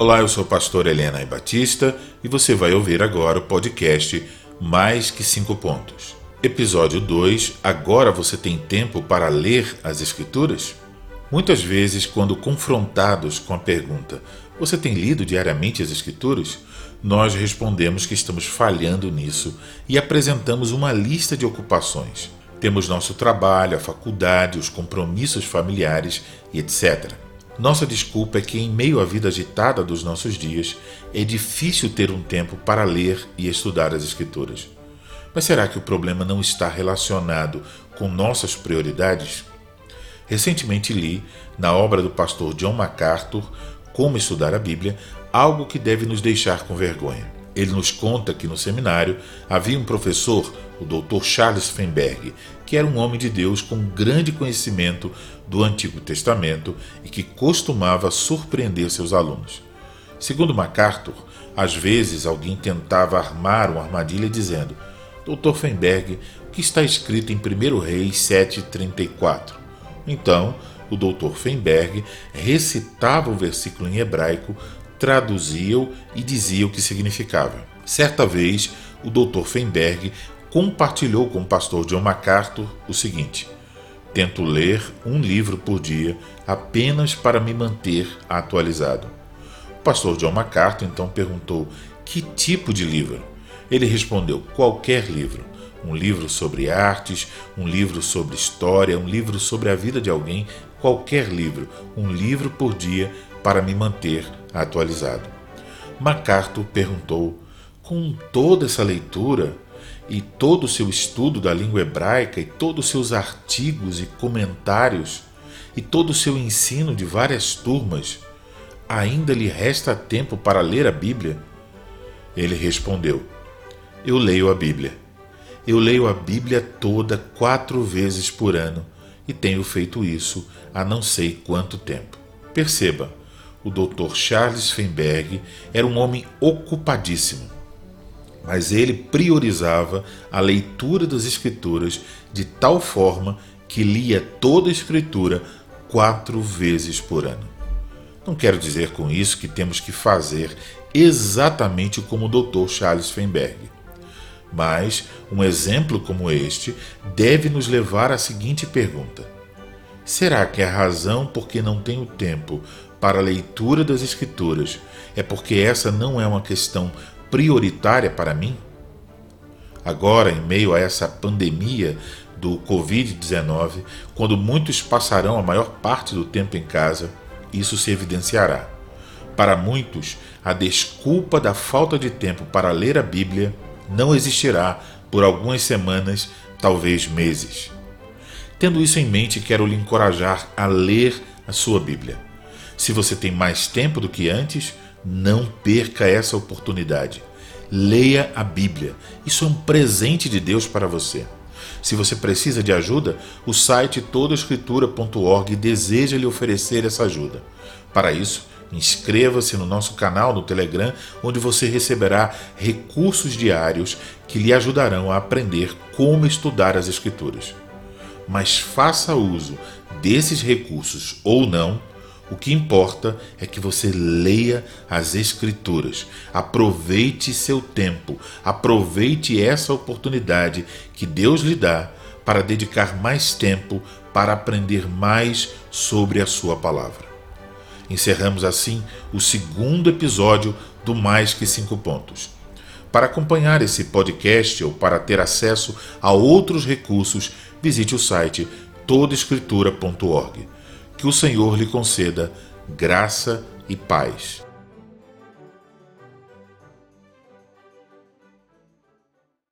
Olá, eu sou o pastor Helena Batista e você vai ouvir agora o podcast Mais que Cinco Pontos. Episódio 2: Agora você tem tempo para ler as Escrituras? Muitas vezes, quando confrontados com a pergunta: Você tem lido diariamente as Escrituras? Nós respondemos que estamos falhando nisso e apresentamos uma lista de ocupações. Temos nosso trabalho, a faculdade, os compromissos familiares e etc. Nossa desculpa é que, em meio à vida agitada dos nossos dias, é difícil ter um tempo para ler e estudar as Escrituras. Mas será que o problema não está relacionado com nossas prioridades? Recentemente li, na obra do pastor John MacArthur, Como Estudar a Bíblia, algo que deve nos deixar com vergonha. Ele nos conta que no seminário havia um professor, o Dr. Charles Feinberg, que era um homem de Deus com grande conhecimento do Antigo Testamento e que costumava surpreender seus alunos. Segundo MacArthur, às vezes alguém tentava armar uma armadilha dizendo: Dr. Feinberg, o que está escrito em 1 Reis 7,34? Então, o Dr. Feinberg recitava o versículo em hebraico traduzia-o e dizia o que significava. Certa vez, o Dr. Feinberg compartilhou com o pastor John MacArthur o seguinte: Tento ler um livro por dia apenas para me manter atualizado. O pastor John MacArthur então perguntou: Que tipo de livro? Ele respondeu: Qualquer livro. Um livro sobre artes, um livro sobre história, um livro sobre a vida de alguém, qualquer livro, um livro por dia para me manter atualizado. MacArthur perguntou: com toda essa leitura e todo o seu estudo da língua hebraica e todos os seus artigos e comentários e todo o seu ensino de várias turmas, ainda lhe resta tempo para ler a Bíblia? Ele respondeu: Eu leio a Bíblia. Eu leio a Bíblia toda quatro vezes por ano e tenho feito isso há não sei quanto tempo. Perceba, o Dr. Charles Feinberg era um homem ocupadíssimo, mas ele priorizava a leitura das Escrituras de tal forma que lia toda a Escritura quatro vezes por ano. Não quero dizer com isso que temos que fazer exatamente como o Dr. Charles Feinberg. Mas um exemplo como este deve nos levar à seguinte pergunta: Será que a razão por que não tenho tempo para a leitura das Escrituras é porque essa não é uma questão prioritária para mim? Agora, em meio a essa pandemia do Covid-19, quando muitos passarão a maior parte do tempo em casa, isso se evidenciará. Para muitos, a desculpa da falta de tempo para ler a Bíblia não existirá por algumas semanas, talvez meses. Tendo isso em mente, quero lhe encorajar a ler a sua Bíblia. Se você tem mais tempo do que antes, não perca essa oportunidade. Leia a Bíblia. Isso é um presente de Deus para você. Se você precisa de ajuda, o site todaescritura.org deseja lhe oferecer essa ajuda. Para isso, inscreva-se no nosso canal no Telegram, onde você receberá recursos diários que lhe ajudarão a aprender como estudar as Escrituras. Mas faça uso desses recursos ou não, o que importa é que você leia as Escrituras, aproveite seu tempo, aproveite essa oportunidade que Deus lhe dá para dedicar mais tempo para aprender mais sobre a Sua palavra. Encerramos assim o segundo episódio do Mais Que Cinco Pontos. Para acompanhar esse podcast ou para ter acesso a outros recursos, visite o site todaescritura.org. Que o Senhor lhe conceda graça e paz.